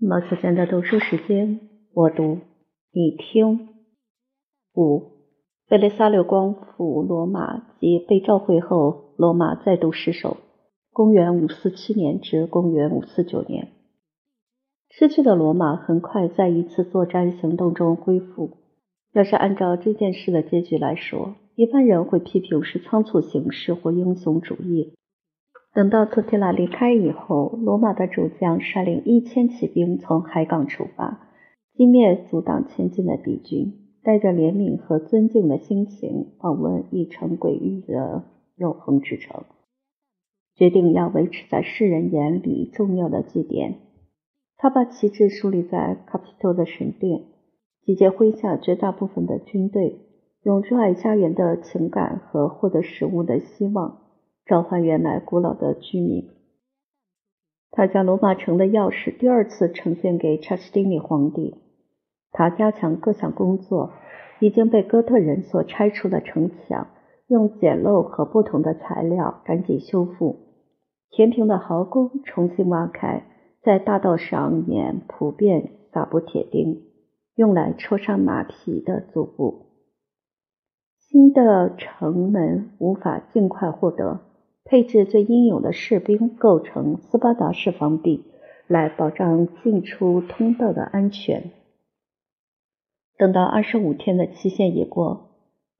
毛子间的读书时间，我读，你听。五，贝利萨六光复罗马及被召回后，罗马再度失守。公元五四七年至公元五四九年，失去的罗马很快在一次作战行动中恢复。要是按照这件事的结局来说，一般人会批评是仓促行事或英雄主义。等到托提拉离开以后，罗马的主将率领一千骑兵从海港出发，击灭阻挡前进的敌军，带着怜悯和尊敬的心情访问一城诡异的永恒之城，决定要维持在世人眼里重要的祭典。他把旗帜树立在卡皮托的神殿，集结麾下绝大部分的军队，用热爱家园的情感和获得食物的希望。召唤原来古老的居民。他将罗马城的钥匙第二次呈现给查士丁尼皇帝。他加强各项工作，已经被哥特人所拆除的城墙，用简陋和不同的材料赶紧修复。填平的壕沟重新挖开，在大道上面普遍撒布铁钉，用来戳伤马匹的足部。新的城门无法尽快获得。配置最英勇的士兵，构成斯巴达式防壁，来保障进出通道的安全。等到二十五天的期限已过，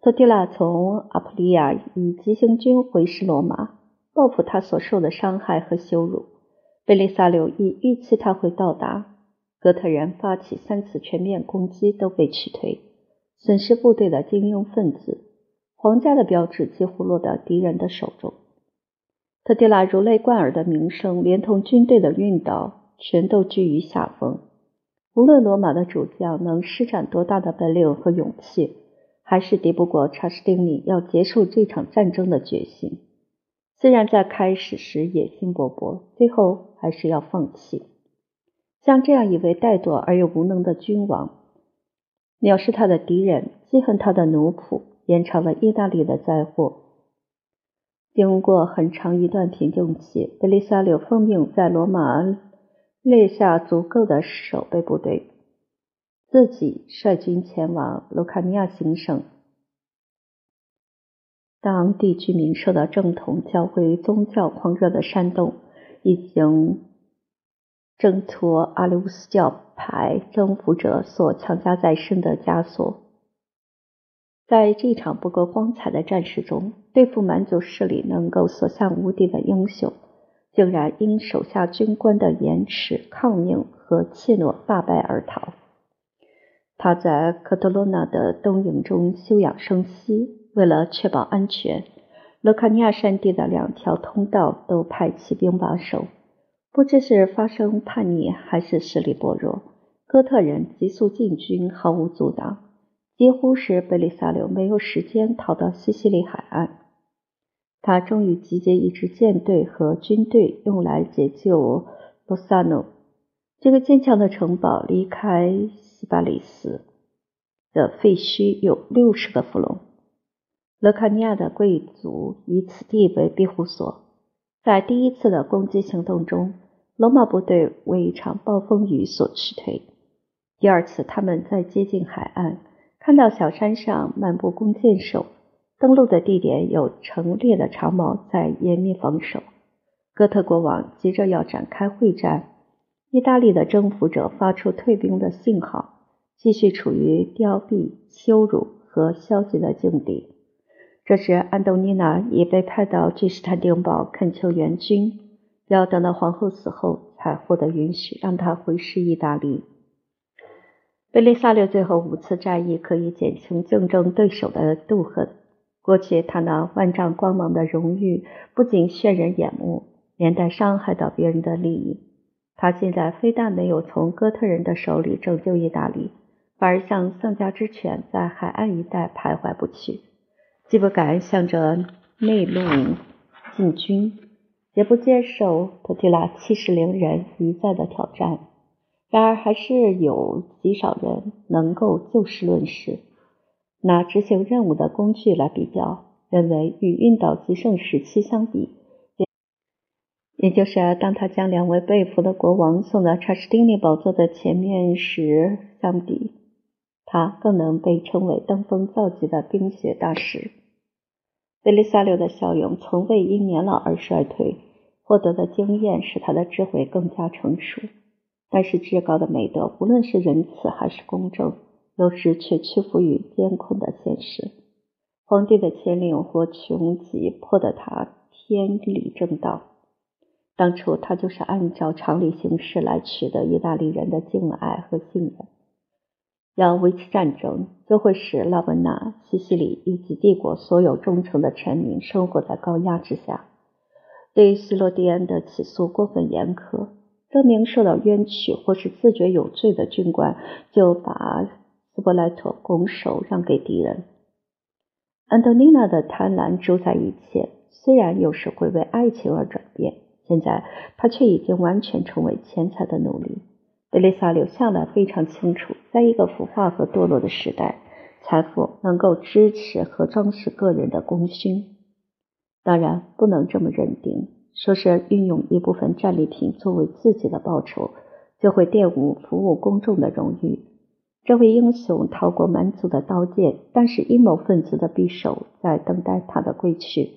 托蒂拉从阿普利亚以急行军回师罗马，报复他所受的伤害和羞辱。贝利萨留亦预期他会到达。哥特人发起三次全面攻击都被击退，损失部队的精英分子，皇家的标志几乎落到敌人的手中。特迪拉如雷贯耳的名声，连同军队的运导，全都居于下风。无论罗马的主将能施展多大的本领和勇气，还是敌不过查士丁尼要结束这场战争的决心。虽然在开始时野心勃勃，最后还是要放弃。像这样一位怠惰而又无能的君王，藐视他的敌人，记恨他的奴仆，延长了意大利的灾祸。经过很长一段平静期，德利萨留奉命在罗马列下足够的守备部队，自己率军前往卢卡尼亚行省。当地居民受到正统教会宗教狂热的煽动，已经挣脱阿里乌斯教派征服者所强加在身的枷锁。在这场不够光彩的战事中，对付蛮族势力能够所向无敌的英雄，竟然因手下军官的延迟、抗命和怯懦大败而逃。他在科特罗纳的东营中休养生息，为了确保安全，罗卡尼亚山地的两条通道都派骑兵把守。不知是发生叛逆，还是实力薄弱，哥特人急速进军，毫无阻挡。几乎是贝利萨留没有时间逃到西西里海岸。他终于集结一支舰队和军队，用来解救罗萨诺。这个坚强的城堡离开西巴里斯的废墟有六十个弗隆。勒卡尼亚的贵族以此地为庇护所。在第一次的攻击行动中，罗马部队为一场暴风雨所驱退。第二次，他们在接近海岸。看到小山上漫步弓箭手，登陆的地点有成列的长矛在严密防守。哥特国王急着要展开会战，意大利的征服者发出退兵的信号，继续处于凋敝、羞辱和消极的境地。这时，安东尼娜已被派到君士坦丁堡恳求援军，要等到皇后死后才获得允许，让他回师意大利。贝利萨留最后五次战役可以减轻竞争对手的妒恨。过去他那万丈光芒的荣誉不仅炫人眼目，连带伤害到别人的利益。他现在非但没有从哥特人的手里拯救意大利，反而像丧家之犬在海岸一带徘徊不去，既不敢向着内陆进军，也不接受特提拉气势凌人一再的挑战。然而，还是有极少人能够就事论事，拿执行任务的工具来比较，认为与运导极盛时期相比，也就是当他将两位被俘的国王送到查士丁尼宝座的前面时相比，他更能被称为登峰造极的冰雪大师。贝利萨留的骁勇从未因年老而衰退，获得的经验使他的智慧更加成熟。但是至高的美德，无论是仁慈还是公正，有时却屈服于艰苦的现实。皇帝的牵令或穷急，迫得他偏离正道。当初他就是按照常理行事来取得意大利人的敬爱和信任。要维持战争，就会使拉文纳、西西里以及帝国所有忠诚的臣民生活在高压之下。对希罗蒂安的起诉过分严苛，证明受到冤屈或是自觉有罪的军官就把斯波莱托拱手让给敌人。安东尼娜的贪婪主宰一切，虽然有时会为爱情而转变。现在，他却已经完全成为钱财的奴隶。贝丽萨留向来非常清楚，在一个腐化和堕落的时代，财富能够支持和装饰个人的功勋。当然，不能这么认定，说是运用一部分战利品作为自己的报酬，就会玷污服务公众的荣誉。这位英雄逃过蛮族的刀剑，但是阴谋分子的匕首在等待他的归去。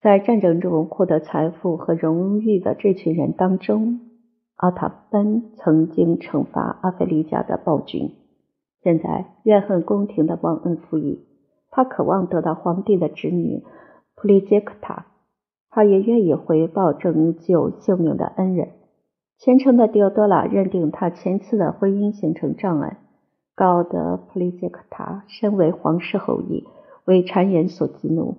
在战争中获得财富和荣誉的这群人当中，阿塔班曾经惩罚阿非利加的暴君，现在怨恨宫廷的忘恩负义。他渴望得到皇帝的侄女普利杰克塔，他也愿意回报拯救性命的恩人。虔诚的迪奥多拉认定他前次的婚姻形成障碍，搞得普利杰克塔身为皇室后裔，为谗言所激怒。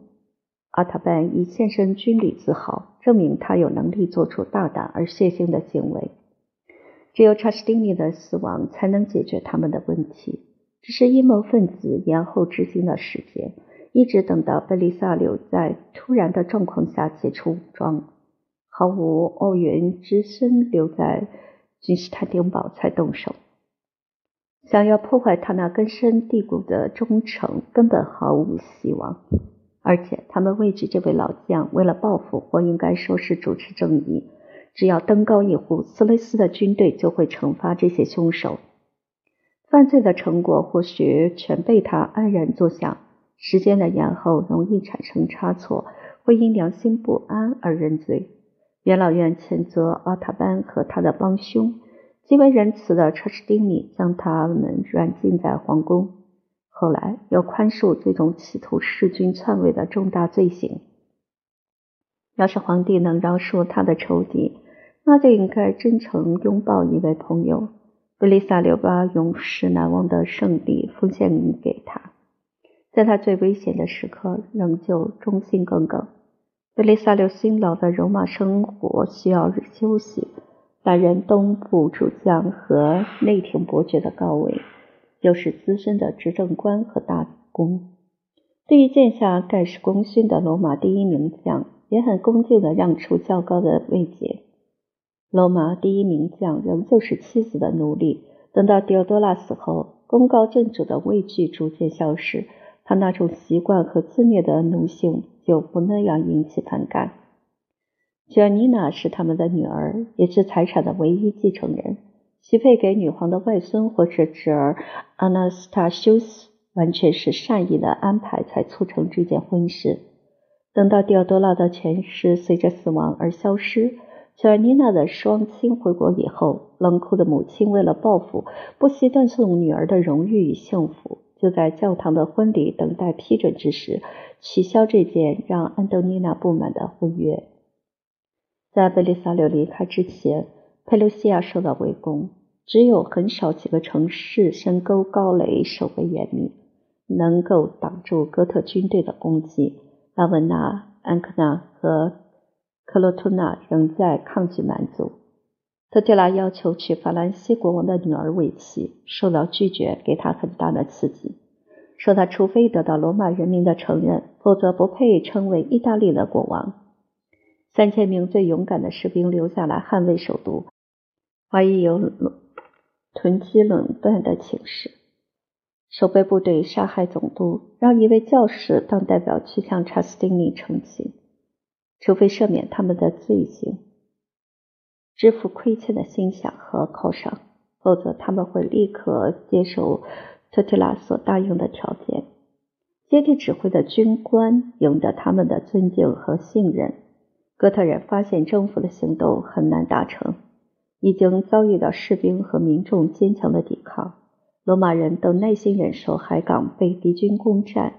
阿塔班以献身军旅自豪，证明他有能力做出大胆而血腥的行为。只有查士丁尼的死亡才能解决他们的问题。只是阴谋分子延后执行的时间，一直等到贝利萨留在突然的状况下解除武装，毫无奥元之身留在君士坦丁堡才动手。想要破坏他那根深蒂固的忠诚，根本毫无希望。而且他们畏惧这位老将为了报复，或应该说是主持正义，只要登高一呼，斯雷斯的军队就会惩罚这些凶手。犯罪的成果或许全被他安然坐享。时间的延后容易产生差错，会因良心不安而认罪。元老院谴责奥塔班和他的帮凶，极为仁慈的查士丁尼将他们软禁在皇宫。后来又宽恕这种企图弑君篡位的重大罪行。要是皇帝能饶恕他的仇敌，那就应该真诚拥抱一位朋友。弗利萨留把永世难忘的胜利奉献给他，在他最危险的时刻仍旧忠心耿耿。贝利萨留辛劳的戎马生活需要休息，担任东部主将和内廷伯爵的高位。又是资深的执政官和大公，对于见下盖世功勋的罗马第一名将，也很恭敬地让出较高的位阶。罗马第一名将仍旧是妻子的奴隶。等到狄奥多拉死后，功高震主的畏惧逐渐消失，他那种习惯和自虐的奴性就不那样引起反感。卷妮娜是他们的女儿，也是财产的唯一继承人。许配给女皇的外孙或者侄儿阿纳斯塔修斯，完全是善意的安排才促成这件婚事。等到迪奥多拉的权势随着死亡而消失，乔尔妮娜的双亲回国以后，冷酷的母亲为了报复，不惜断送女儿的荣誉与幸福。就在教堂的婚礼等待批准之时，取消这件让安东尼娜不满的婚约。在贝利萨留离开之前。佩鲁西亚受到围攻，只有很少几个城市深沟高垒，守卫严密，能够挡住哥特军队的攻击。拉文纳、安克纳和克罗托纳仍在抗拒蛮族。特提拉要求娶法兰西国王的女儿为妻，受到拒绝，给他很大的刺激，说他除非得到罗马人民的承认，否则不配称为意大利的国王。三千名最勇敢的士兵留下来捍卫首都。怀疑有囤积垄断的情势，守备部队杀害总督，让一位教士当代表去向查斯丁尼澄清。除非赦免他们的罪行，支付亏欠的薪饷和犒赏，否则他们会立刻接受特提拉所答应的条件。接替指挥的军官赢得他们的尊敬和信任。哥特人发现征服的行动很难达成，已经遭遇到士兵和民众坚强的抵抗。罗马人都耐心忍受海港被敌军攻占，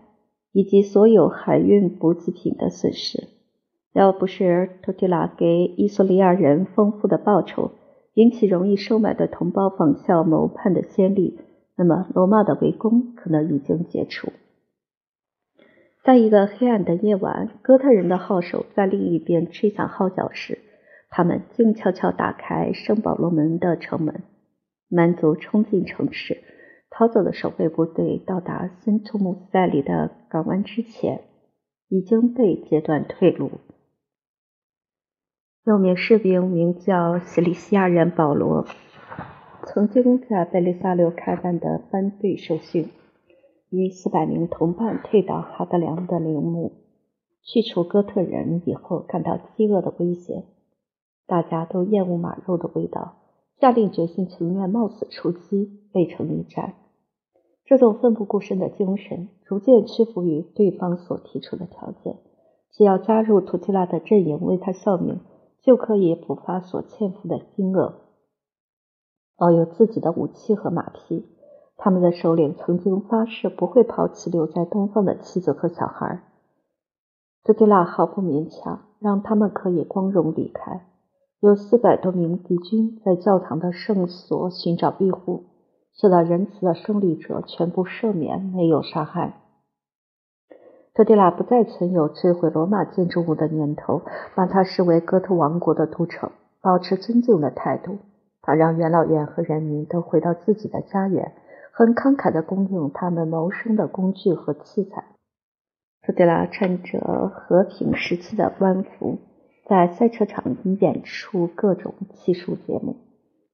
以及所有海运补给品的损失。要不是托提拉给伊索里亚人丰富的报酬，引起容易收买的同胞仿效谋叛的先例，那么罗马的围攻可能已经解除。在一个黑暗的夜晚，哥特人的号手在另一边吹响号角时，他们静悄悄打开圣保罗门的城门。蛮族冲进城市，逃走的守备部队到达森图姆斯代里的港湾之前，已经被截断退路。有名士兵名叫西里西亚人保罗，曾经在贝利萨留开办的班队受训，与四百名同伴退到哈德良的陵墓，去除哥特人以后感到饥饿的危险。大家都厌恶马肉的味道，下定决心情愿冒死出击，背城一战。这种奋不顾身的精神逐渐屈服于对方所提出的条件，只要加入图提拉的阵营为他效命。就可以补发所欠付的金额。保有自己的武器和马匹，他们的首领曾经发誓不会抛弃留在东方的妻子和小孩。特迪拉毫不勉强，让他们可以光荣离开。有四百多名敌军在教堂的圣所寻找庇护，受到仁慈的胜利者全部赦免，没有杀害。特迪拉不再存有摧毁罗马建筑物的念头，把它视为哥特王国的都城，保持尊敬的态度。他让元老院和人民都回到自己的家园，很慷慨地供应他们谋生的工具和器材。特迪拉穿着和平时期的官服，在赛车场演出各种技术节目。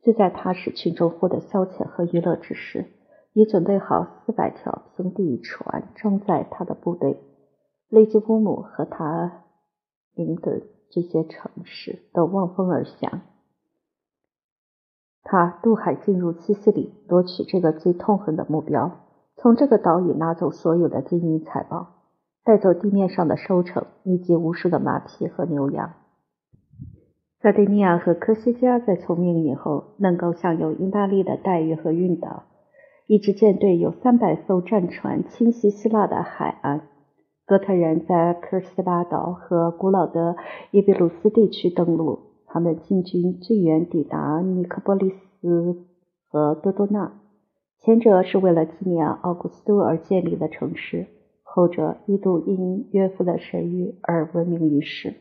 就在他使群众获得消遣和娱乐之时，已准备好四百条平地船装载他的部队。雷吉乌姆和他领的这些城市都望风而降。他渡海进入西西里，夺取这个最痛恨的目标，从这个岛屿拿走所有的金银财宝，带走地面上的收成以及无数的马匹和牛羊。萨丁尼亚和科西嘉在从命以后，能够享有意大利的待遇和运岛。一支舰队有三百艘战船侵袭希腊的海岸。哥特人在科尔斯拉岛和古老的伊比鲁斯地区登陆，他们进军最远抵达尼科波利斯和多多纳。前者是为了纪念奥古斯都而建立的城市，后者一度因约夫的神谕而闻名于世。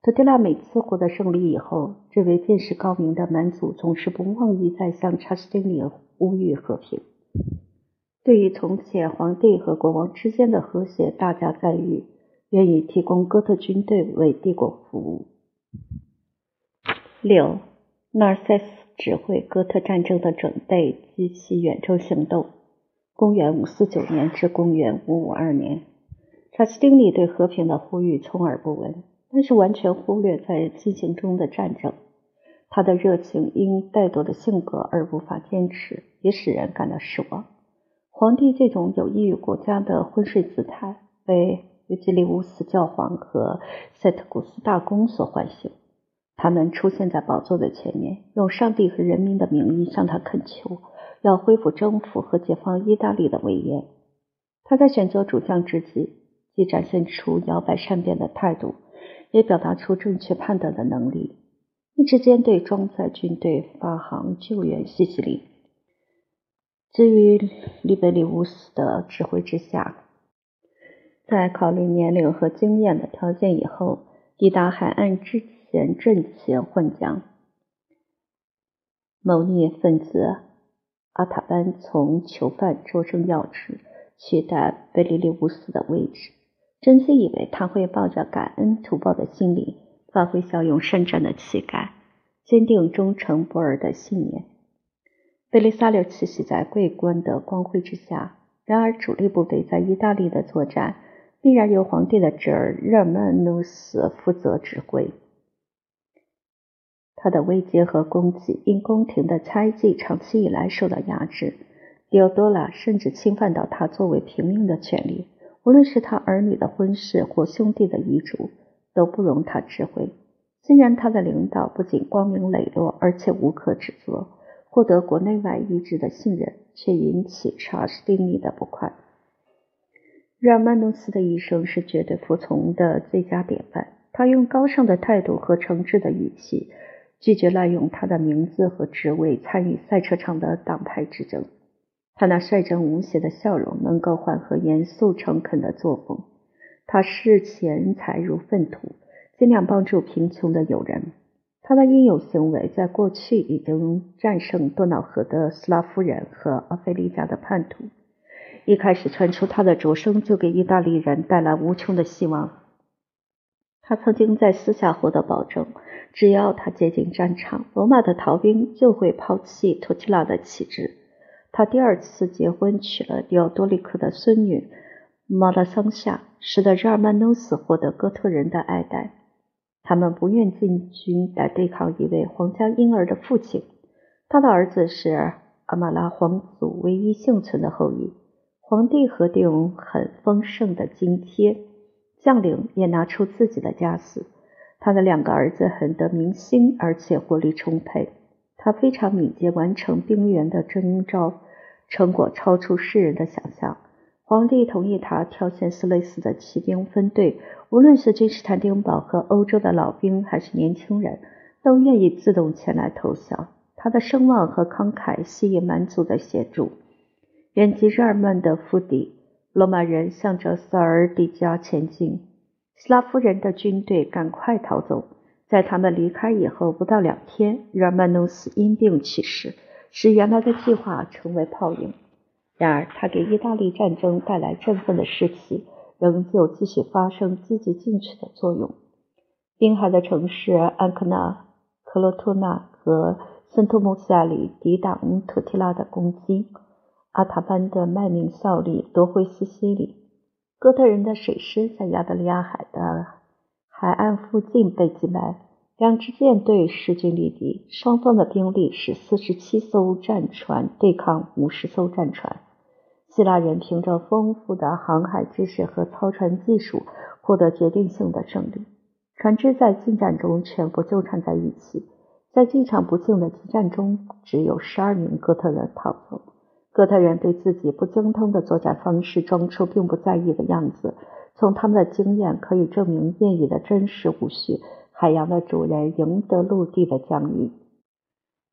特提拉每次获得胜利以后，这位见识高明的蛮族总是不忘于再向查士丁尼呼吁和平。对于从前皇帝和国王之间的和谐大加赞誉，愿意提供哥特军队为帝国服务。六，纳尔塞斯指挥哥特战争的准备及其远征行动。公元五四九年至公元五五二年，查士丁尼对和平的呼吁充耳不闻，但是完全忽略在进行中的战争。他的热情因怠惰的性格而无法坚持，也使人感到失望。皇帝这种有益于国家的昏睡姿态，被约基利乌斯教皇和塞特古斯大公所唤醒。他们出现在宝座的前面，用上帝和人民的名义向他恳求，要恢复征服和解放意大利的威严。他在选择主将之际，既展现出摇摆善变的态度，也表达出正确判断的能力。一支舰队装载军队发航救援西西里。至于利贝利乌斯的指挥之下，在考虑年龄和经验的条件以后，抵达海岸之前阵前换将。谋逆分子阿塔班从囚犯擢升要职，取代贝利利乌斯的位置，真心以为他会抱着感恩图报的心理，发挥骁勇善战的气概，坚定忠诚不二的信念。贝利萨留栖息在桂冠的光辉之下。然而，主力部队在意大利的作战必然由皇帝的侄儿日耳曼努斯负责指挥。他的位阶和功绩因宫廷的猜忌长期以来受到压制。迪奥多拉甚至侵犯到他作为平民的权利，无论是他儿女的婚事或兄弟的遗嘱，都不容他指挥。虽然他的领导不仅光明磊落，而且无可指责，获得国内外一致的信任，却引起查士丁尼的不快。日耳曼努斯的一生是绝对服从的最佳典范。他用高尚的态度和诚挚的语气。拒绝滥用他的名字和职位参与赛车场的党派之争。他那率真无邪的笑容能够缓和严肃诚恳的作风。他视钱财如粪土，尽量帮助贫穷的友人。他的英勇行为在过去已经战胜多瑙河的斯拉夫人和阿非利加的叛徒。一开始传出他的着声，就给意大利人带来无穷的希望。他曾经在私下获得保证。只要他接近战场，罗马的逃兵就会抛弃托提拉的旗帜。他第二次结婚，娶了迪奥多利克的孙女马拉桑夏，使得日耳曼努斯获得哥特人的爱戴。他们不愿进军来对抗一位皇家婴儿的父亲。他的儿子是阿马拉皇族唯一幸存的后裔。皇帝核定很丰盛的津贴，将领也拿出自己的家私。他的两个儿子很得民心，而且活力充沛。他非常敏捷，完成兵员的征召，成果超出世人的想象。皇帝同意他挑选斯雷斯的骑兵分队，无论是君士坦丁堡和欧洲的老兵，还是年轻人，都愿意自动前来投降。他的声望和慷慨吸引蛮族的协助。远及日耳曼的腹地，罗马人向着塞尔迪加前进。斯拉夫人的军队赶快逃走，在他们离开以后不到两天，日耳曼努斯因病去世，使原来的计划成为泡影。然而，他给意大利战争带来振奋的士气，仍旧继续发生积极进取的作用。滨海的城市安克纳、克罗托纳和圣托穆西亚里抵挡特提拉的攻击，阿塔班的卖命效力夺回西西里。哥特人的水师在亚得里亚海的海岸附近被击败，两支舰队势均力敌，双方的兵力是四十七艘战船对抗五十艘战船。希腊人凭着丰富的航海知识和操船技术，获得决定性的胜利。船只在近战中全部纠缠在一起，在这场不幸的激战中，只有十二名哥特人逃走。哥特人对自己不精通的作战方式装出并不在意的样子。从他们的经验可以证明谚语的真实无序。海洋的主人赢得陆地的疆域。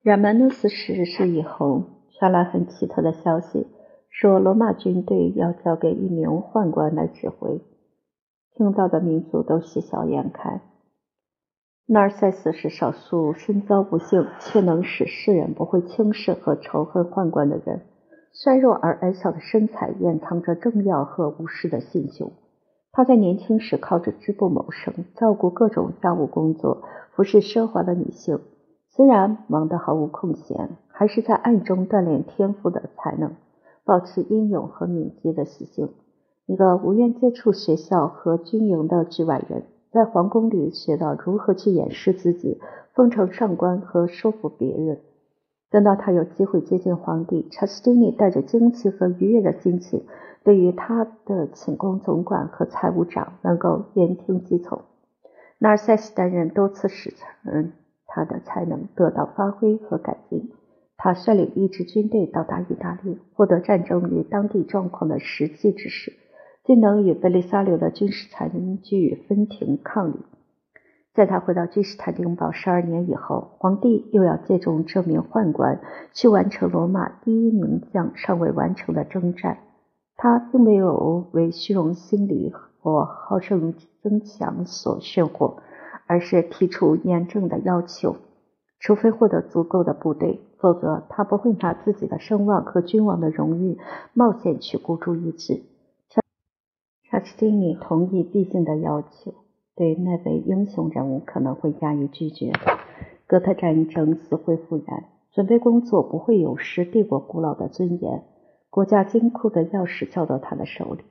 亚曼努斯逝世以后，传来很奇特的消息，说罗马军队要交给一名宦官来指挥。听到的民族都喜笑颜开。纳尔塞斯是少数身遭不幸却能使世人不会轻视和仇恨宦官的人。衰弱而矮小的身材掩藏着政要和武士的心胸。他在年轻时靠着织布谋生，照顾各种家务工作，服侍奢华的女性。虽然忙得毫无空闲，还是在暗中锻炼天赋的才能，保持英勇和敏捷的习性。一个无缘接触学校和军营的局外人，在皇宫里学到如何去掩饰自己，奉承上官和说服别人。等到他有机会接近皇帝，查士丁尼带着惊奇和愉悦的心情，对于他的寝宫总管和财务长能够言听计从。纳尔塞斯担任多次使臣，他的才能得到发挥和改进。他率领一支军队到达意大利，获得战争与当地状况的实际知识，竟能与贝利萨留的军事残据分庭抗礼。在他回到君士坦丁堡十二年以后，皇帝又要借重这名宦官去完成罗马第一名将尚未完成的征战。他并没有为虚荣心理或好胜增强所炫惑，而是提出严正的要求：除非获得足够的部队，否则他不会拿自己的声望和君王的荣誉冒险去孤注一掷。查士丁尼同意毕竟的要求。对那位英雄人物可能会加以拒绝。哥特战争死灰复燃，准备工作不会有失帝国古老的尊严。国家金库的钥匙交到他的手里，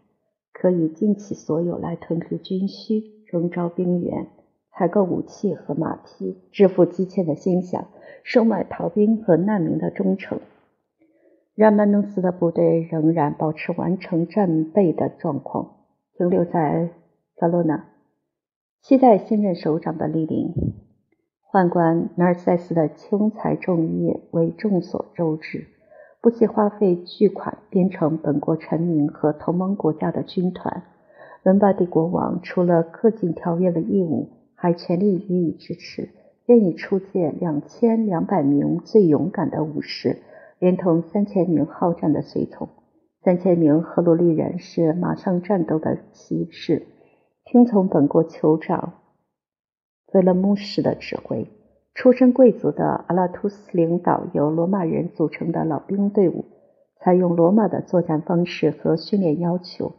可以尽其所有来屯驻军需、征召兵员、采购武器和马匹、支付积欠的薪饷、收买逃兵和难民的忠诚。让曼努斯的部队仍然保持完成战备的状况，停留在萨洛纳，期待新任首长的莅临。宦官纳尔塞斯的轻财重义为众所周知，不惜花费巨款编成本国臣民和同盟国家的军团。伦巴第国王除了恪尽条约的义务，还全力予以支持，愿意出借两千两百名最勇敢的武士。连同三千名好战的随从，三千名赫鲁利人是马上战斗的骑士，听从本国酋长菲勒穆什的指挥。出身贵族的阿拉图斯领导由罗马人组成的老兵队伍，采用罗马的作战方式和训练要求。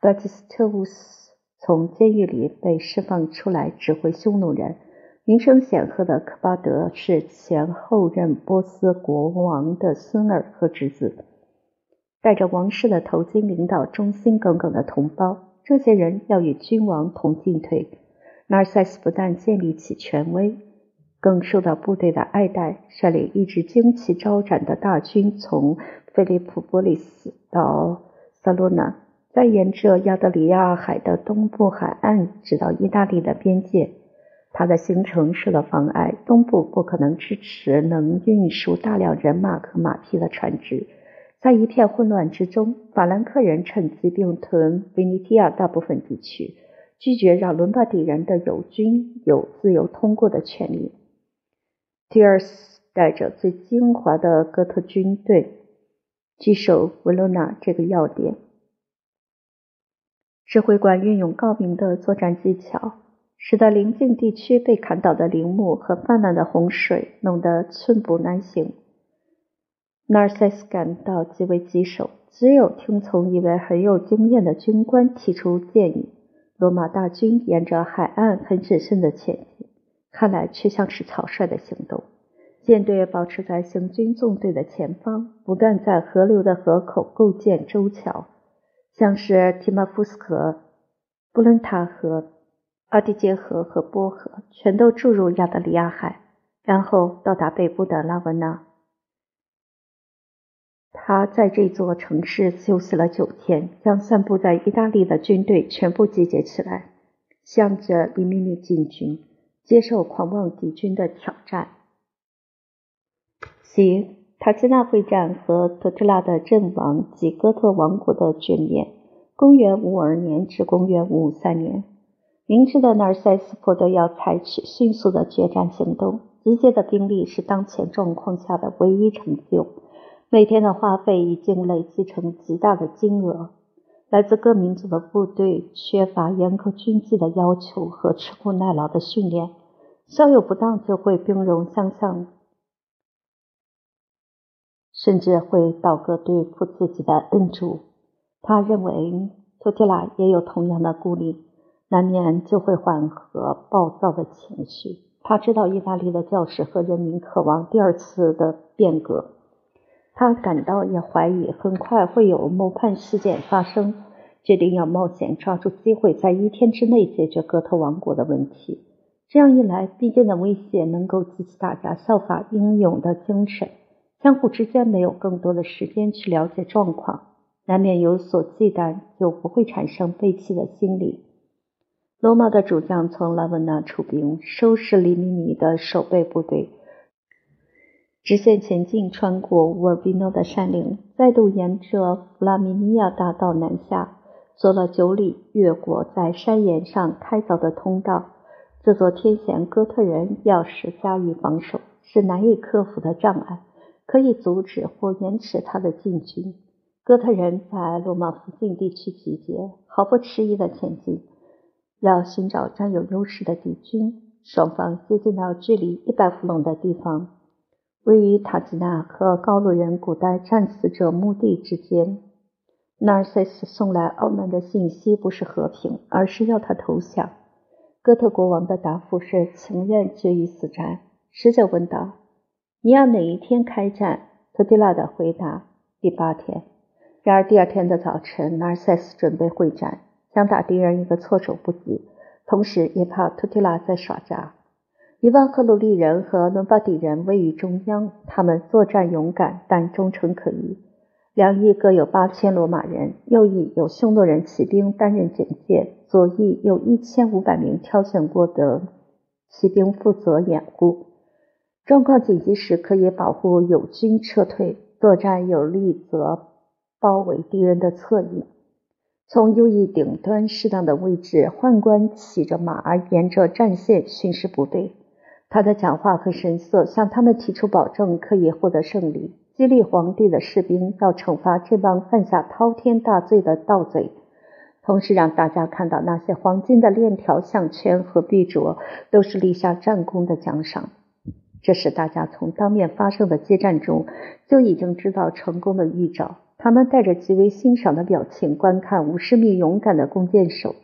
巴基斯特乌斯从监狱里被释放出来，指挥匈奴人。名声显赫的科巴德是前后任波斯国王的孙儿和侄子，戴着王室的头巾，领导忠心耿耿的同胞。这些人要与君王同进退。纳尔塞斯不但建立起权威，更受到部队的爱戴，率领一支旌旗招展的大军，从菲利普波利斯到萨洛纳，再沿着亚得里亚海的东部海岸，直到意大利的边界。他的行程受到妨碍，东部不可能支持能运输大量人马和马匹的船只。在一片混乱之中，法兰克人趁机并吞维尼提亚大部分地区，拒绝让伦巴第人的友军有自由通过的权利。提尔斯带着最精华的哥特军队据守维罗纳这个要点，指挥官运用高明的作战技巧。使得邻近地区被砍倒的陵墓和泛滥的洪水弄得寸步难行。纳尔塞斯感到极为棘手，只有听从一位很有经验的军官提出建议。罗马大军沿着海岸很谨慎地前进，看来却像是草率的行动。舰队保持在行军纵队的前方，不断在河流的河口构建舟桥，像是提马夫斯河、布伦塔河。阿蒂杰河和波河全都注入亚得里亚海，然后到达北部的拉文纳。他在这座城市休息了九天，将散布在意大利的军队全部集结起来，向着黎米尼进军，接受狂妄敌军的挑战。行塔吉纳会战和特特拉的阵亡及哥特王国的卷灭，公元五二年至公元五五三年。明知的纳尔塞斯迫得要采取迅速的决战行动，集结的兵力是当前状况下的唯一成就。每天的花费已经累积成极大的金额。来自各民族的部队缺乏严格军纪的要求和吃苦耐劳的训练，稍有不当就会兵戎相向，甚至会倒戈对付自己的恩主。他认为托提拉也有同样的顾虑。难免就会缓和暴躁的情绪。他知道意大利的教士和人民渴望第二次的变革，他感到也怀疑很快会有谋叛事件发生，决定要冒险抓住机会，在一天之内解决哥特王国的问题。这样一来，逼近的威胁能够激起大家效法英勇的精神。相互之间没有更多的时间去了解状况，难免有所忌惮，就不会产生背弃的心理。罗马的主将从拉文纳出兵，收拾黎米尼的守备部队，直线前进，穿过乌尔比诺的山岭，再度沿着弗拉米尼亚大道南下，走了九里，越过在山岩上开凿的通道。这座天险，哥特人要是加以防守，是难以克服的障碍，可以阻止或延迟他的进军。哥特人在罗马附近地区集结，毫不迟疑的前进。要寻找占有优势的敌军，双方接近到距离一百弗隆的地方，位于塔吉纳和高卢人古代战死者墓地之间。纳尔塞斯送来傲慢的信息不是和平，而是要他投降。哥特国王的答复是情愿决一死战。使者问道：“你要哪一天开战？”托蒂拉的回答：“第八天。”然而第二天的早晨，纳尔塞斯准备会战，想打敌人一个措手不及，同时也怕托蒂拉在耍诈。伊万赫鲁利人和伦巴底人位于中央，他们作战勇敢，但忠诚可疑。两翼各有八千罗马人，右翼有匈奴人骑兵担任警戒，左翼有一千五百名挑选过的骑兵负责掩护。状况紧急时，可以保护友军撤退；作战有利，则包围敌人的侧翼。从右翼顶端适当的位置，宦官骑着马儿沿着战线巡视部队。他的讲话和神色向他们提出保证，可以获得胜利，激励皇帝的士兵要惩罚这帮犯下滔天大罪的盗贼，同时让大家看到那些黄金的链条、项圈和臂镯都是立下战功的奖赏。这使大家从当面发生的接战中就已经知道成功的预兆。他们带着极为欣赏的表情观看五十名勇敢的弓箭手。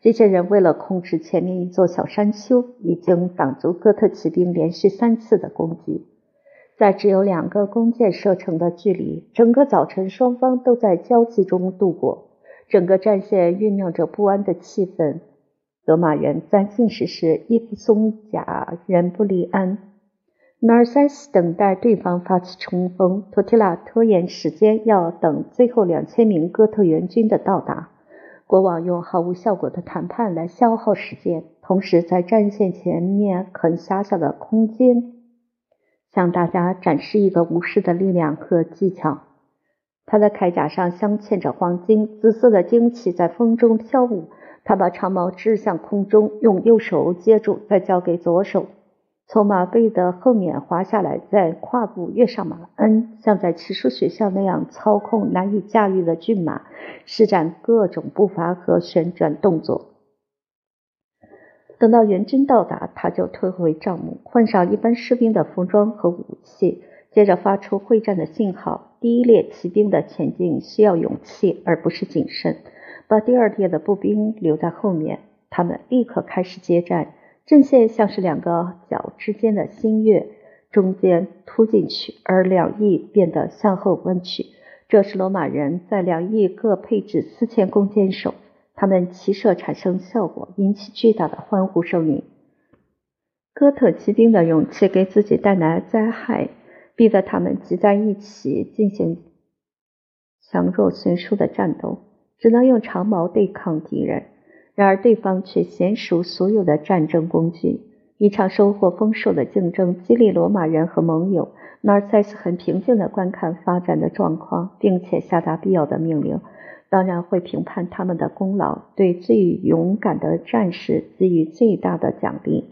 这些人为了控制前面一座小山丘，已经挡住哥特骑兵连续三次的攻击。在只有两个弓箭射程的距离，整个早晨双方都在交集中度过。整个战线酝酿着不安的气氛。罗马人在进食时衣不松甲，人不离鞍。纳尔塞斯等待对方发起冲锋，托提拉拖延时间，要等最后两千名哥特援军的到达。国王用毫无效果的谈判来消耗时间，同时在战线前面很狭小的空间向大家展示一个武士的力量和技巧。他的铠甲上镶嵌着黄金，紫色的旌旗在风中飘舞。他把长矛掷向空中，用右手接住，再交给左手。从马背的后面滑下来，再跨步跃上马鞍，像在骑术学校那样操控难以驾驭的骏马，施展各种步伐和旋转动作。等到援军到达，他就退回帐幕，换上一般士兵的服装和武器，接着发出会战的信号。第一列骑兵的前进需要勇气，而不是谨慎。把第二列的步兵留在后面，他们立刻开始接战。阵线像是两个角之间的新月，中间凸进去，而两翼变得向后弯曲。这是罗马人在两翼各配置四千弓箭手，他们齐射产生效果，引起巨大的欢呼声音。哥特骑兵的勇气给自己带来灾害，逼得他们集在一起进行强弱悬殊的战斗，只能用长矛对抗敌人。然而，对方却娴熟所有的战争工具。一场收获丰硕的竞争激励罗马人和盟友。马尔塞斯很平静地观看发展的状况，并且下达必要的命令。当然会评判他们的功劳，对最勇敢的战士给予最大的奖励。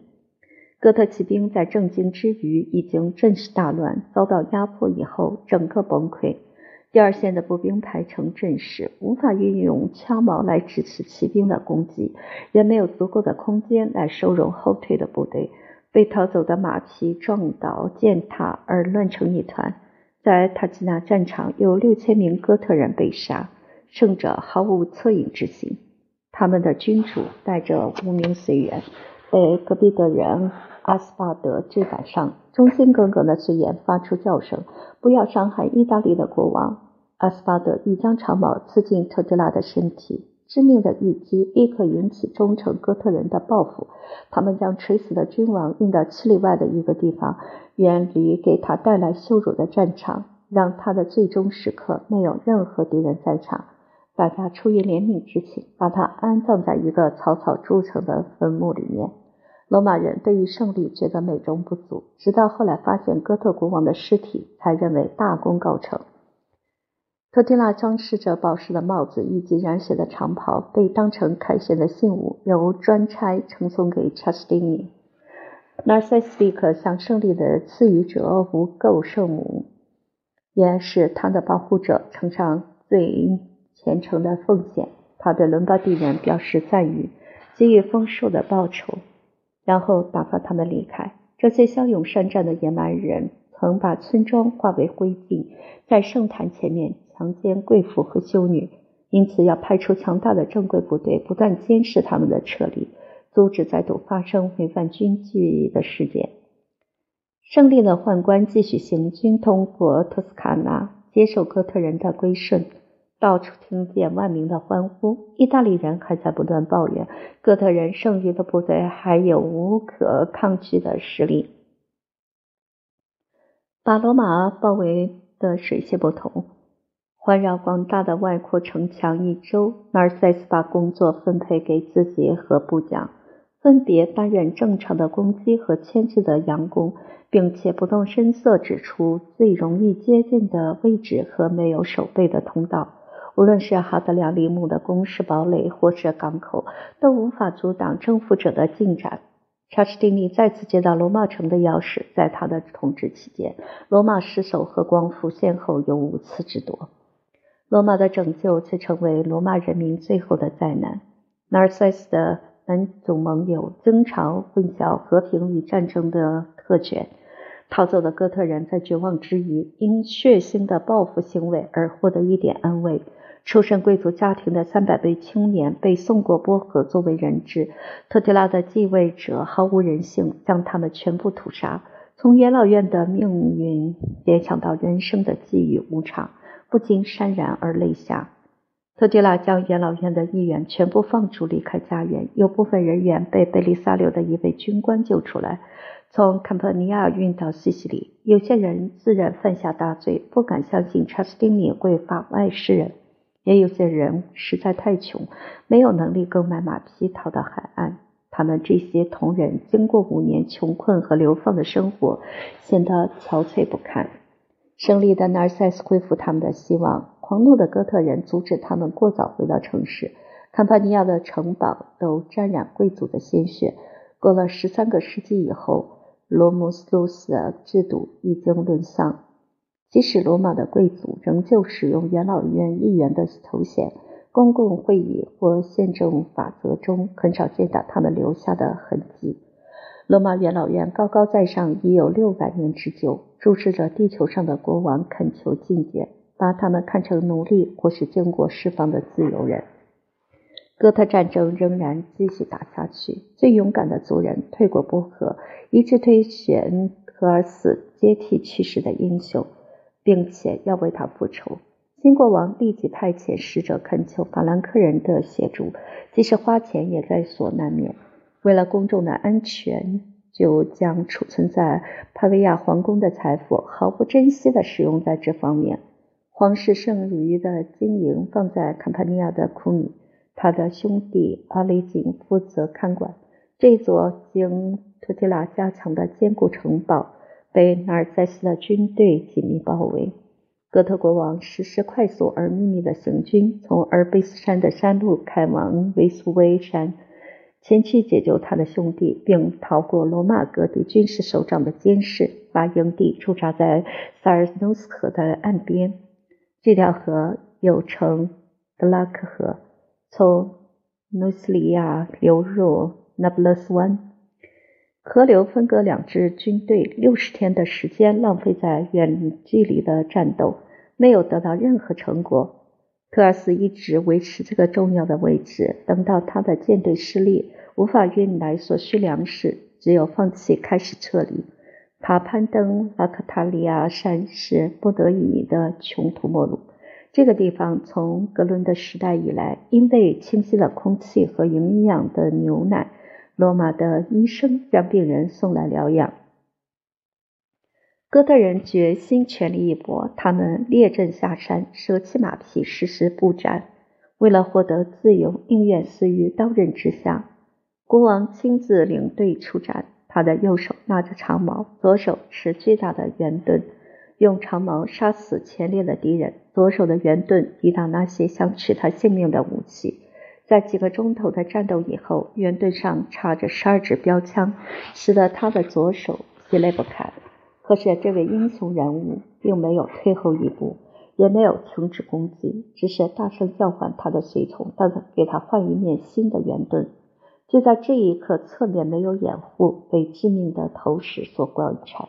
哥特骑兵在震惊之余，已经阵势大乱，遭到压迫以后，整个崩溃。第二线的步兵排成阵势，无法运用枪矛来支持骑兵的攻击，也没有足够的空间来收容后退的部队。被逃走的马匹撞倒践踏而乱成一团。在塔吉纳战场，有六千名哥特人被杀，胜者毫无恻隐之心。他们的君主带着无名随员，被隔壁的人阿斯巴德追赶上，忠心耿耿的随员发出叫声：“不要伤害意大利的国王。”阿斯巴德一将长矛刺进特吉拉的身体，致命的一击立刻引起忠诚哥特人的报复。他们将垂死的君王运到七里外的一个地方，远离给他带来羞辱的战场，让他的最终时刻没有任何敌人在场。大家出于怜悯之情，把他安葬在一个草草筑成的坟墓里面。罗马人对于胜利觉得美中不足，直到后来发现哥特国王的尸体，才认为大功告成。托提拉装饰着宝石的帽子以及染血的长袍，被当成凯旋的信物，由专差呈送给查斯丁尼。纳塞斯立刻向胜利的赐予者无垢圣母，也是他的保护者，呈上最虔诚的奉献。他对伦巴第人表示赞誉，给予丰硕的报酬，然后打发他们离开。这些骁勇善战的野蛮人曾把村庄化为灰烬，在圣坛前面。强奸贵妇和修女，因此要派出强大的正规部队，不断监视他们的撤离，阻止再度发生违反军纪的事件。胜利的宦官继续行军，通过托斯卡纳接受哥特人的归顺。到处听见万民的欢呼。意大利人还在不断抱怨，哥特人剩余的部队还有无可抗拒的实力。把罗马包围的水泄不通。环绕广大的外扩城墙一周，纳尔塞斯把工作分配给自己和部将，分别担任正常的攻击和牵制的佯攻，并且不动声色指出最容易接近的位置和没有守备的通道。无论是哈德良里姆的工事堡垒，或是港口，都无法阻挡征服者的进展。查士丁尼再次接到罗马城的钥匙，在他的统治期间，罗马失守和光复先后有五次之多。罗马的拯救却成为罗马人民最后的灾难。纳尔塞斯的男总盟友经常混淆和平与战争的特权。逃走的哥特人在绝望之余，因血腥的报复行为而获得一点安慰。出身贵族家庭的三百位青年被送过波河作为人质。特提拉的继位者毫无人性，将他们全部屠杀。从元老院的命运联想到人生的际遇无常。不禁潸然而泪下。特迪拉将元老院的议员全部放逐，离开家园。有部分人员被贝利萨留的一位军官救出来，从坎帕尼亚运到西西里。有些人自认犯下大罪，不敢相信查斯丁尼会法外施人；也有些人实在太穷，没有能力购买马匹逃到海岸。他们这些同仁经过五年穷困和流放的生活，显得憔悴不堪。胜利的纳尔塞斯恢复他们的希望，狂怒的哥特人阻止他们过早回到城市。坎帕尼亚的城堡都沾染贵族的鲜血。过了十三个世纪以后，罗姆斯路斯的制度已经沦丧。即使罗马的贵族仍旧使用元老院议员的头衔，公共会议或宪政法则中很少见到他们留下的痕迹。罗马元老院高高在上已有六百年之久，注视着地球上的国王，恳求觐见，把他们看成奴隶或是经过释放的自由人。哥特战争仍然继续打下去，最勇敢的族人退过波河，一致推选科尔斯接替去世的英雄，并且要为他复仇。新国王立即派遣使者恳求法兰克人的协助，即使花钱也在所难免。为了公众的安全，就将储存在帕维亚皇宫的财富毫不珍惜地使用在这方面。皇室剩余的金银放在坎帕尼亚的库里，他的兄弟阿雷景负责看管。这座经托提拉加强的坚固城堡被纳尔塞斯的军队紧密包围。哥特国王实施快速而秘密的行军，从阿尔卑斯山的山路开往维苏威山。前去解救他的兄弟，并逃过罗马各地军事首长的监视，把营地驻扎在萨尔斯努斯河的岸边。这条河又称德拉克河，从努斯里亚流入那不勒斯湾。河流分割两支军队，六十天的时间浪费在远距离的战斗，没有得到任何成果。特尔斯一直维持这个重要的位置，等到他的舰队失利，无法运来所需粮食，只有放弃，开始撤离。他攀登拉克塔利亚山是不得已的穷途末路。这个地方从格伦的时代以来，因为清新的空气和营养的牛奶，罗马的医生将病人送来疗养。哥特人决心全力一搏，他们列阵下山，舍弃马匹，实施步战。为了获得自由，宁愿死于刀刃之下。国王亲自领队出战，他的右手拿着长矛，左手持巨大的圆盾，用长矛杀死前列的敌人，左手的圆盾抵挡那些想取他性命的武器。在几个钟头的战斗以后，圆盾上插着十二支标枪，使得他的左手疲累不堪。可是，这位英雄人物并没有退后一步，也没有停止攻击，只是大声叫唤他的随从，让他给他换一面新的圆盾。就在这一刻，侧面没有掩护，被致命的投石所贯穿。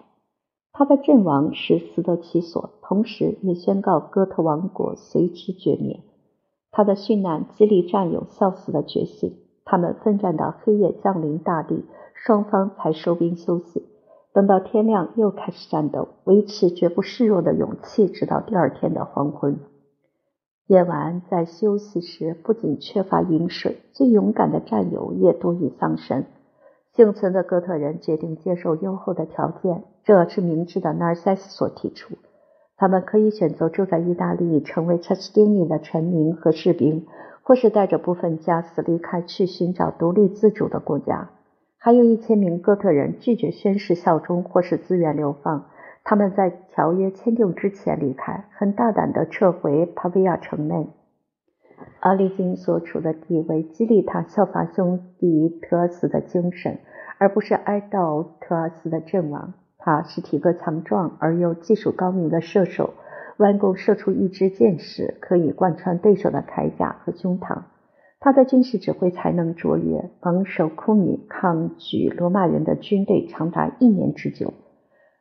他的阵亡是死得其所，同时也宣告哥特王国随之绝灭。他的殉难激励战友效死的决心，他们奋战到黑夜降临大地，双方才收兵休息。等到天亮，又开始战斗，维持绝不示弱的勇气，直到第二天的黄昏。夜晚在休息时，不仅缺乏饮水，最勇敢的战友也多已丧生。幸存的哥特人决定接受优厚的条件，这是明智的。纳尔塞斯所提出，他们可以选择住在意大利，成为查斯丁尼的臣民和士兵，或是带着部分家私离开，去寻找独立自主的国家。还有一千名哥特人拒绝宣誓效忠，或是自愿流放。他们在条约签订之前离开，很大胆地撤回帕维亚城内。阿里金所处的地位激励他效法兄弟特尔斯的精神，而不是哀悼特尔斯的阵亡。他是体格强壮而又技术高明的射手，弯弓射出一支箭时可以贯穿对手的铠甲和胸膛。他的军事指挥才能卓越，防守库米抗拒罗马人的军队长达一年之久。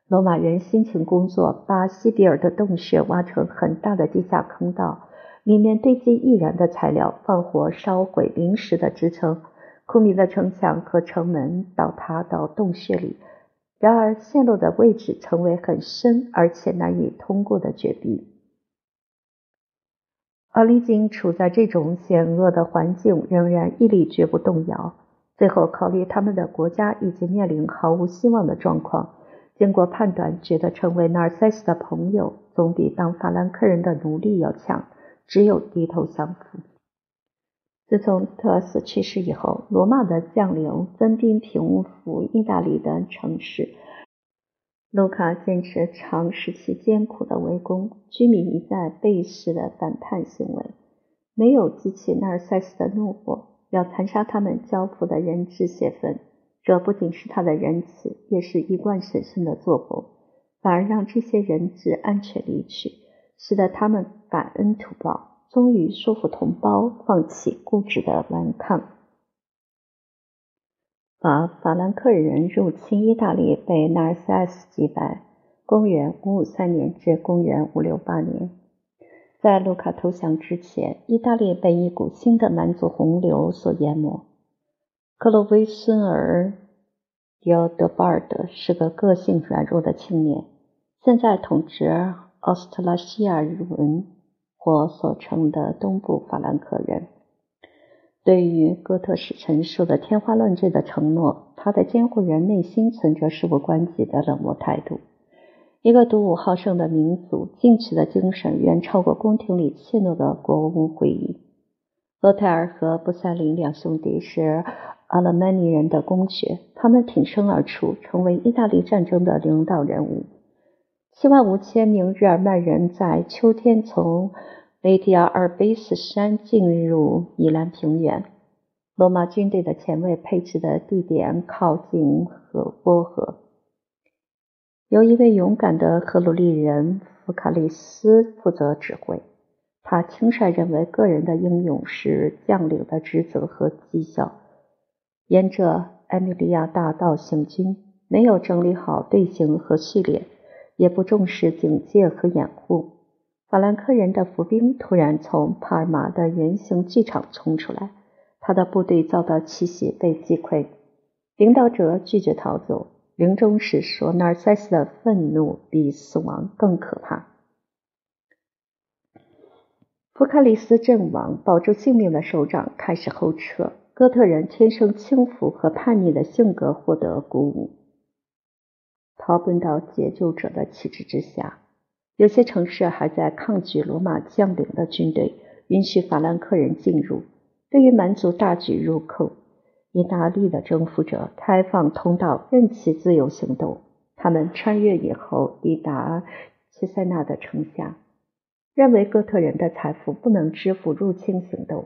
罗马人辛勤工作，把西比尔的洞穴挖成很大的地下坑道，里面堆积易燃的材料，放火烧毁临时的支撑。库米的城墙和城门倒塌到洞穴里，然而陷落的位置成为很深而且难以通过的绝壁。奥利金处在这种险恶的环境，仍然屹立绝不动摇。最后，考虑他们的国家已经面临毫无希望的状况，经过判断，觉得成为纳尔塞斯的朋友，总比当法兰克人的奴隶要强。只有低头相扶。自从特尔斯去世以后，罗马的将领分兵平复意大利的城市。卢卡坚持长时期艰苦的围攻，居民一再背时的反叛行为，没有激起纳尔塞斯的怒火，要残杀他们交付的人质泄愤。这不仅是他的仁慈，也是一贯审慎的作风，反而让这些人质安全离去，使得他们感恩图报，终于说服同胞放弃固执的顽抗。法法兰克人入侵意大利，被纳尔塞斯击败。公元553年至公元568年，在卢卡投降之前，意大利被一股新的蛮族洪流所淹没。克洛维孙儿迪奥德巴尔德是个个性软弱的青年，现在统治奥斯特拉西亚人或所称的东部法兰克人。对于哥特式陈述的天花乱坠的承诺，他的监护人内心存着事不关己的冷漠态度。一个独舞好胜的民族，进取的精神远超过宫廷里怯懦的国王会议。洛泰尔和布塞林两兄弟是阿勒曼尼人的公爵，他们挺身而出，成为意大利战争的领导人物。七万五千名日耳曼人在秋天从。雷迪亚尔卑斯山进入伊兰平原，罗马军队的前卫配置的地点靠近河波河。由一位勇敢的克鲁利人福卡利斯负责指挥。他轻率认为个人的英勇是将领的职责和绩效。沿着埃米利亚大道行军，没有整理好队形和序列，也不重视警戒和掩护。法兰克人的伏兵突然从帕尔马的圆形剧场冲出来，他的部队遭到奇袭，被击溃。领导者拒绝逃走，临终时说：“纳尔塞斯的愤怒比死亡更可怕。”福卡里斯阵亡，保住性命的首长开始后撤。哥特人天生轻浮和叛逆的性格获得鼓舞，逃奔到解救者的旗帜之下。有些城市还在抗拒罗马将领的军队，允许法兰克人进入。对于蛮族大举入寇，意大利的征服者开放通道，任其自由行动。他们穿越以后，抵达切塞纳的城下，认为哥特人的财富不能支付入侵行动，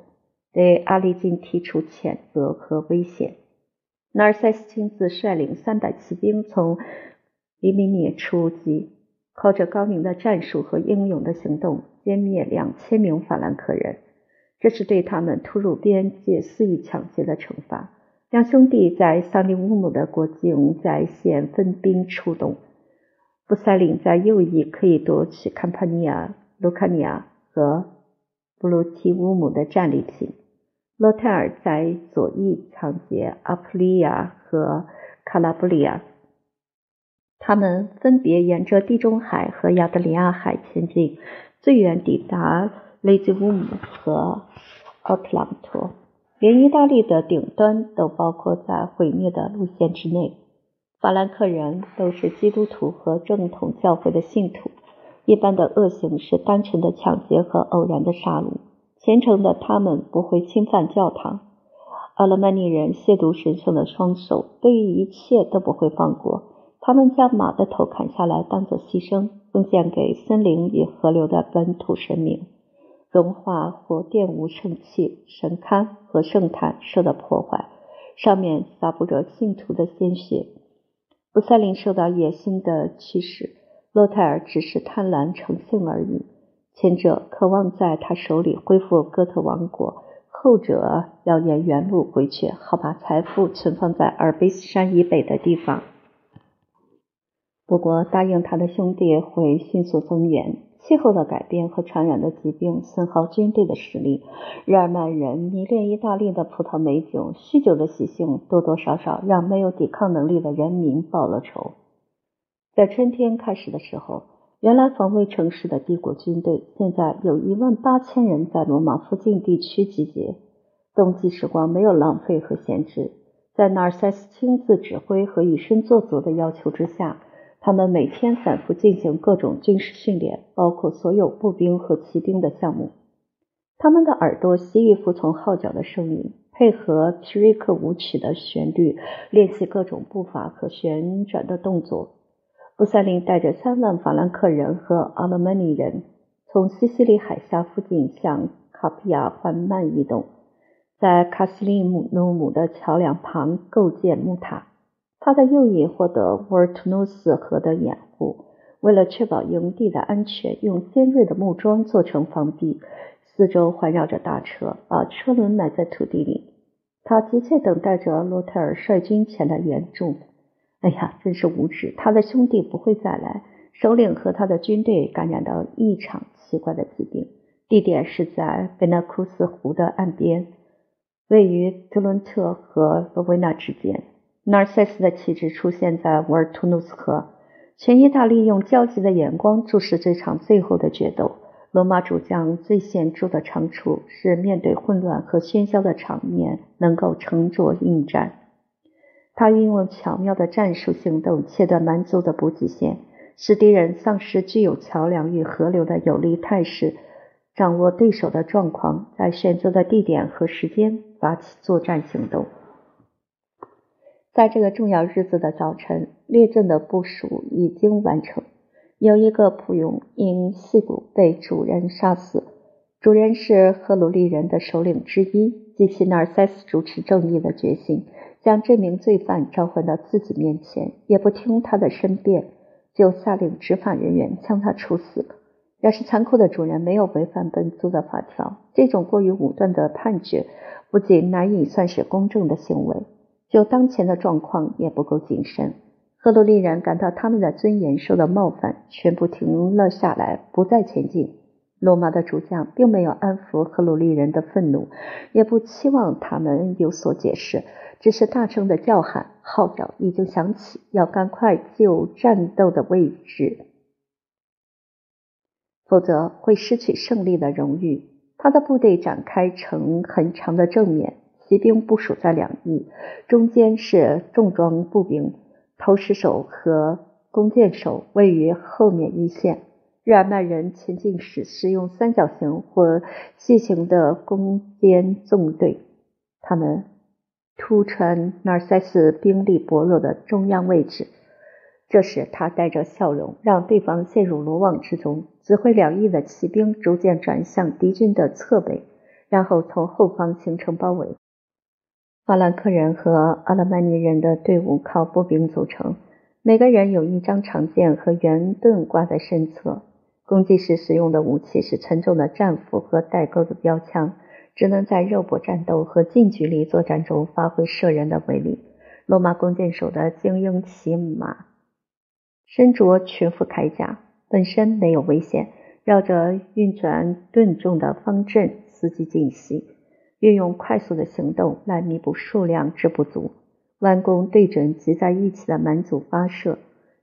对阿利金提出谴责和威胁。纳尔塞斯亲自率领三百骑兵从黎米涅出击。靠着高明的战术和英勇的行动，歼灭两千名法兰克人，这是对他们突入边界肆意抢劫的惩罚。两兄弟在桑利乌姆的国境在线分兵出动。布塞林在右翼可以夺取坎帕尼亚、卢卡尼亚和布鲁提乌姆的战利品；洛泰尔在左翼抢劫阿普利亚和卡拉布里亚。他们分别沿着地中海和亚得里亚海前进，最远抵达雷吉乌姆和奥特朗托，连意大利的顶端都包括在毁灭的路线之内。法兰克人都是基督徒和正统教会的信徒。一般的恶行是单纯的抢劫和偶然的杀戮。虔诚的他们不会侵犯教堂。阿勒曼尼人亵渎神圣的双手，对于一切都不会放过。他们将马的头砍下来当做牺牲，奉献给森林与河流的本土神明。融化或玷污圣器、神龛和圣坛受到破坏，上面洒布着信徒的鲜血。布塞林受到野心的驱使，洛泰尔只是贪婪成性而已。前者渴望在他手里恢复哥特王国，后者要沿原路回去，好把财富存放在阿尔卑斯山以北的地方。不过，答应他的兄弟会迅速增援。气候的改变和传染的疾病损耗军队的实力。日耳曼人迷恋意大利的葡萄美酒，酗酒的习性多多少少让没有抵抗能力的人民报了仇。在春天开始的时候，原来防卫城市的帝国军队现在有一万八千人在罗马附近地区集结。冬季时光没有浪费和闲置，在纳尔塞斯亲自指挥和以身作则的要求之下。他们每天反复进行各种军事训练，包括所有步兵和骑兵的项目。他们的耳朵习于服从号角的声音，配合皮瑞克舞曲的旋律，练习各种步伐和旋转的动作。布塞林带着三万法兰克人和阿勒曼尼人，从西西里海峡附近向卡皮亚缓慢移动，在卡西利姆努姆的桥梁旁构建木塔。他的右翼获得沃尔图努斯河的掩护，为了确保营地的安全，用尖锐的木桩做成防壁，四周环绕着大车，把车轮埋在土地里。他急切等待着洛泰尔率军前来援助。哎呀，真是无耻！他的兄弟不会再来。首领和他的军队感染到一场奇怪的疾病，地点是在贝纳库斯湖的岸边，位于德伦特和罗维纳之间。Narcissus 的旗帜出现在沃尔图努斯河，全意大利用焦急的眼光注视这场最后的决斗。罗马主将最显著的长处是面对混乱和喧嚣的场面能够沉着应战。他运用巧妙的战术行动切断蛮族的补给线，使敌人丧失具有桥梁与河流的有利态势，掌握对手的状况，在选择的地点和时间发起作战行动。在这个重要日子的早晨，列阵的部署已经完成。有一个仆佣因戏骨被主人杀死，主人是赫鲁利人的首领之一。基奇纳尔塞斯主持正义的决心，将这名罪犯召唤到自己面前，也不听他的申辩，就下令执法人员将他处死。要是残酷的主人没有违反本族的法条，这种过于武断的判决不仅难以算是公正的行为。就当前的状况也不够谨慎，赫鲁利人感到他们的尊严受到冒犯，全部停了下来，不再前进。罗马的主将并没有安抚赫鲁利人的愤怒，也不期望他们有所解释，只是大声的叫喊，号角已经响起，要赶快就战斗的位置，否则会失去胜利的荣誉。他的部队展开成很长的正面。骑兵部署在两翼，中间是重装步兵，投石手和弓箭手位于后面一线。日耳曼人前进时使用三角形或楔形的弓箭纵队，他们突穿纳尔塞斯兵力薄弱的中央位置。这时，他带着笑容，让对方陷入罗网之中，指挥两翼的骑兵逐渐转向敌军的侧背，然后从后方形成包围。法兰克人和阿拉曼尼人的队伍靠步兵组成，每个人有一张长剑和圆盾挂在身侧。攻击时使用的武器是沉重的战斧和带钩的标枪，只能在肉搏战斗和近距离作战中发挥射人的威力。罗马弓箭手的精英骑马身着全副铠甲，本身没有危险，绕着运转盾重的方阵伺机进袭。运用快速的行动来弥补数量之不足，弯弓对准集在一起的蛮族发射。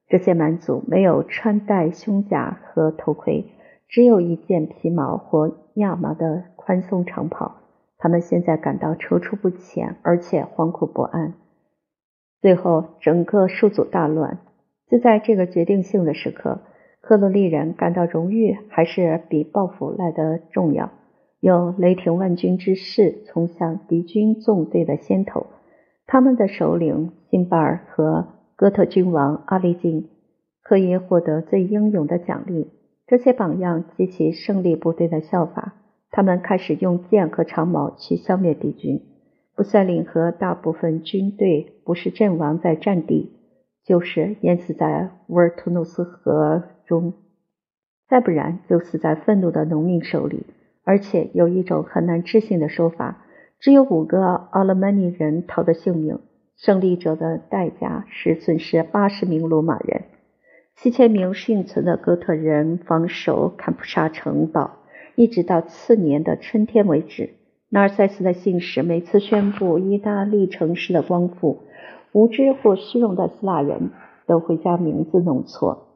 这些蛮族没有穿戴胸甲和头盔，只有一件皮毛或亚麻的宽松长袍。他们现在感到踌躇不前，而且惶恐不安。最后，整个数组大乱。就在这个决定性的时刻，克罗利人感到荣誉还是比报复来得重要。有雷霆万钧之势冲向敌军纵队的先头，他们的首领辛巴尔和哥特君王阿利金可以获得最英勇的奖励。这些榜样激起胜利部队的效法。他们开始用剑和长矛去消灭敌军。布塞林和大部分军队不是阵亡在战地，就是淹死在沃尔图努斯河中，再不然就死在愤怒的农民手里。而且有一种很难置信的说法：只有五个阿勒曼尼人逃得性命。胜利者的代价是损失八十名罗马人。七千名幸存的哥特人防守坎普沙城堡。一直到次年的春天为止，纳尔塞斯的信使每次宣布意大利城市的光复，无知或虚荣的希腊人都会将名字弄错。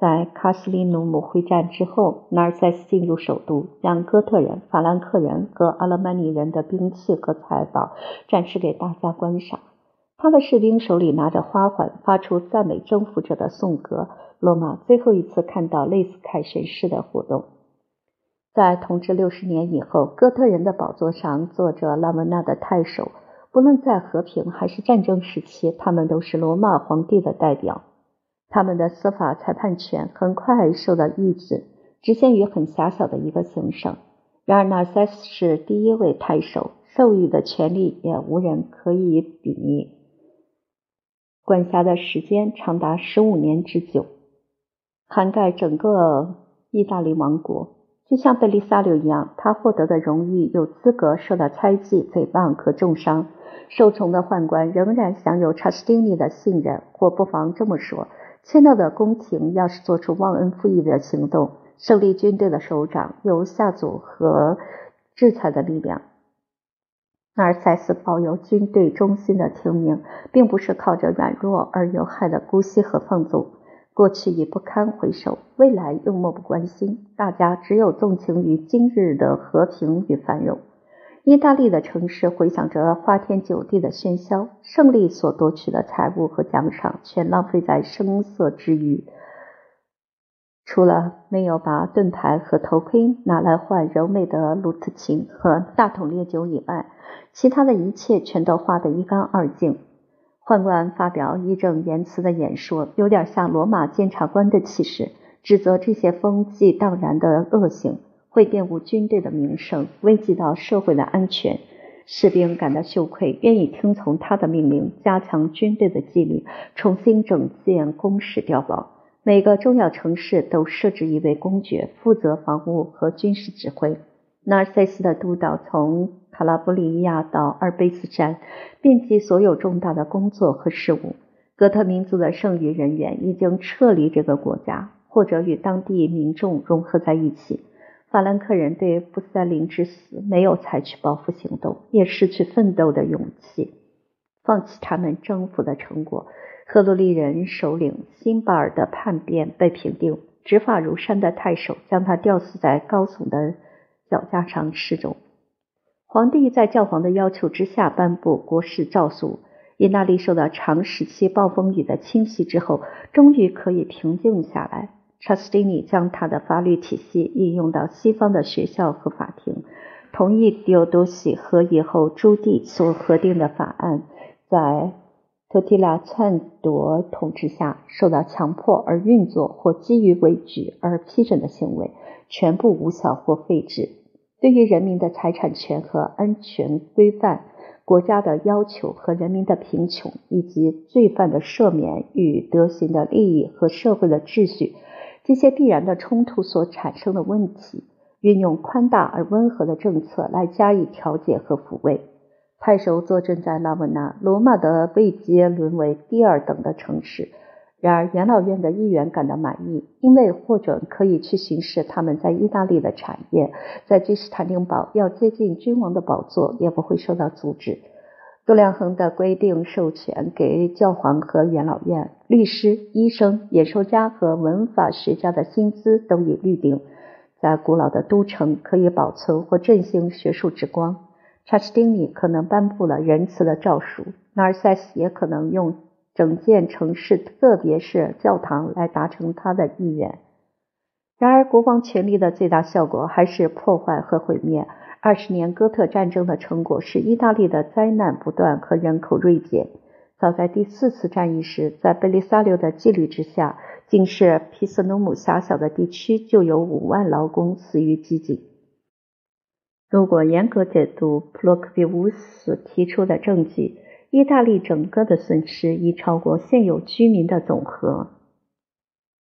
在卡斯利努姆会战之后，纳尔塞斯进入首都，将哥特人、法兰克人和阿勒曼尼人的兵器和财宝展示给大家观赏。他的士兵手里拿着花环，发出赞美征服者的颂歌。罗马最后一次看到类似凯旋式的活动。在统治六十年以后，哥特人的宝座上坐着拉文纳的太守。不论在和平还是战争时期，他们都是罗马皇帝的代表。他们的司法裁判权很快受到抑制，只限于很狭小的一个行省。然而，纳塞斯是第一位太守，授予的权力也无人可以比拟。管辖的时间长达十五年之久，涵盖整个意大利王国。就像贝利萨留一样，他获得的荣誉有资格受到猜忌、诽谤和重伤。受宠的宦官仍然享有查士丁尼的信任，或不妨这么说：签到的宫廷要是做出忘恩负义的行动，胜利军队的首长有下组和制裁的力量。纳尔塞斯保有军队中心的听命，并不是靠着软弱而有害的姑息和放纵。过去已不堪回首，未来又漠不关心。大家只有纵情于今日的和平与繁荣。意大利的城市回响着花天酒地的喧嚣，胜利所夺取的财物和奖赏全浪费在声色之余。除了没有把盾牌和头盔拿来换柔美的鲁特琴和大桶烈酒以外，其他的一切全都花得一干二净。宦官发表义正言辞的演说，有点像罗马监察官的气势，指责这些风纪荡然的恶行会玷污军队的名声，危及到社会的安全。士兵感到羞愧，愿意听从他的命令，加强军队的纪律，重新整建工事碉堡。每个重要城市都设置一位公爵，负责防务和军事指挥。纳尔塞斯的督导从卡拉布里亚到阿尔卑斯山，遍及所有重大的工作和事务。哥特民族的剩余人员已经撤离这个国家，或者与当地民众融合在一起。法兰克人对布塞林之死没有采取报复行动，也失去奋斗的勇气，放弃他们征服的成果。赫鲁利人首领辛巴尔的叛变被平定，执法如山的太守将他吊死在高耸的。脚架上示众。皇帝在教皇的要求之下颁布国事诏书。意大利受到长时期暴风雨的侵袭之后，终于可以平静下来。查斯蒂尼将他的法律体系应用到西方的学校和法庭，同意迪奥多西和以后朱棣所核定的法案，在特提拉篡夺统治下受到强迫而运作或基于畏惧而批准的行为，全部无效或废止。对于人民的财产权和安全规范、国家的要求和人民的贫穷，以及罪犯的赦免与德行的利益和社会的秩序这些必然的冲突所产生的问题，运用宽大而温和的政策来加以调解和抚慰。太守坐镇在拉文纳，罗马的位阶沦为第二等的城市。然而，元老院的议员感到满意，因为获准可以去巡视他们在意大利的产业，在君士坦丁堡要接近君王的宝座也不会受到阻止。度量衡的规定授权给教皇和元老院，律师、医生、演说家和文法学家的薪资都已预定。在古老的都城可以保存或振兴学术之光。查士丁尼可能颁布了仁慈的诏书，纳尔塞斯也可能用整建城市特别是教堂来达成他的意愿。然而，国王权力的最大效果还是破坏和毁灭。二十年哥特战争的成果是意大利的灾难不断和人口锐减。早在第四次战役时，在贝利萨留的纪律之下，仅是皮斯努姆狭小的地区就有五万劳工死于饥馑。如果严格解读普洛克比乌斯提出的证据，意大利整个的损失已超过现有居民的总和。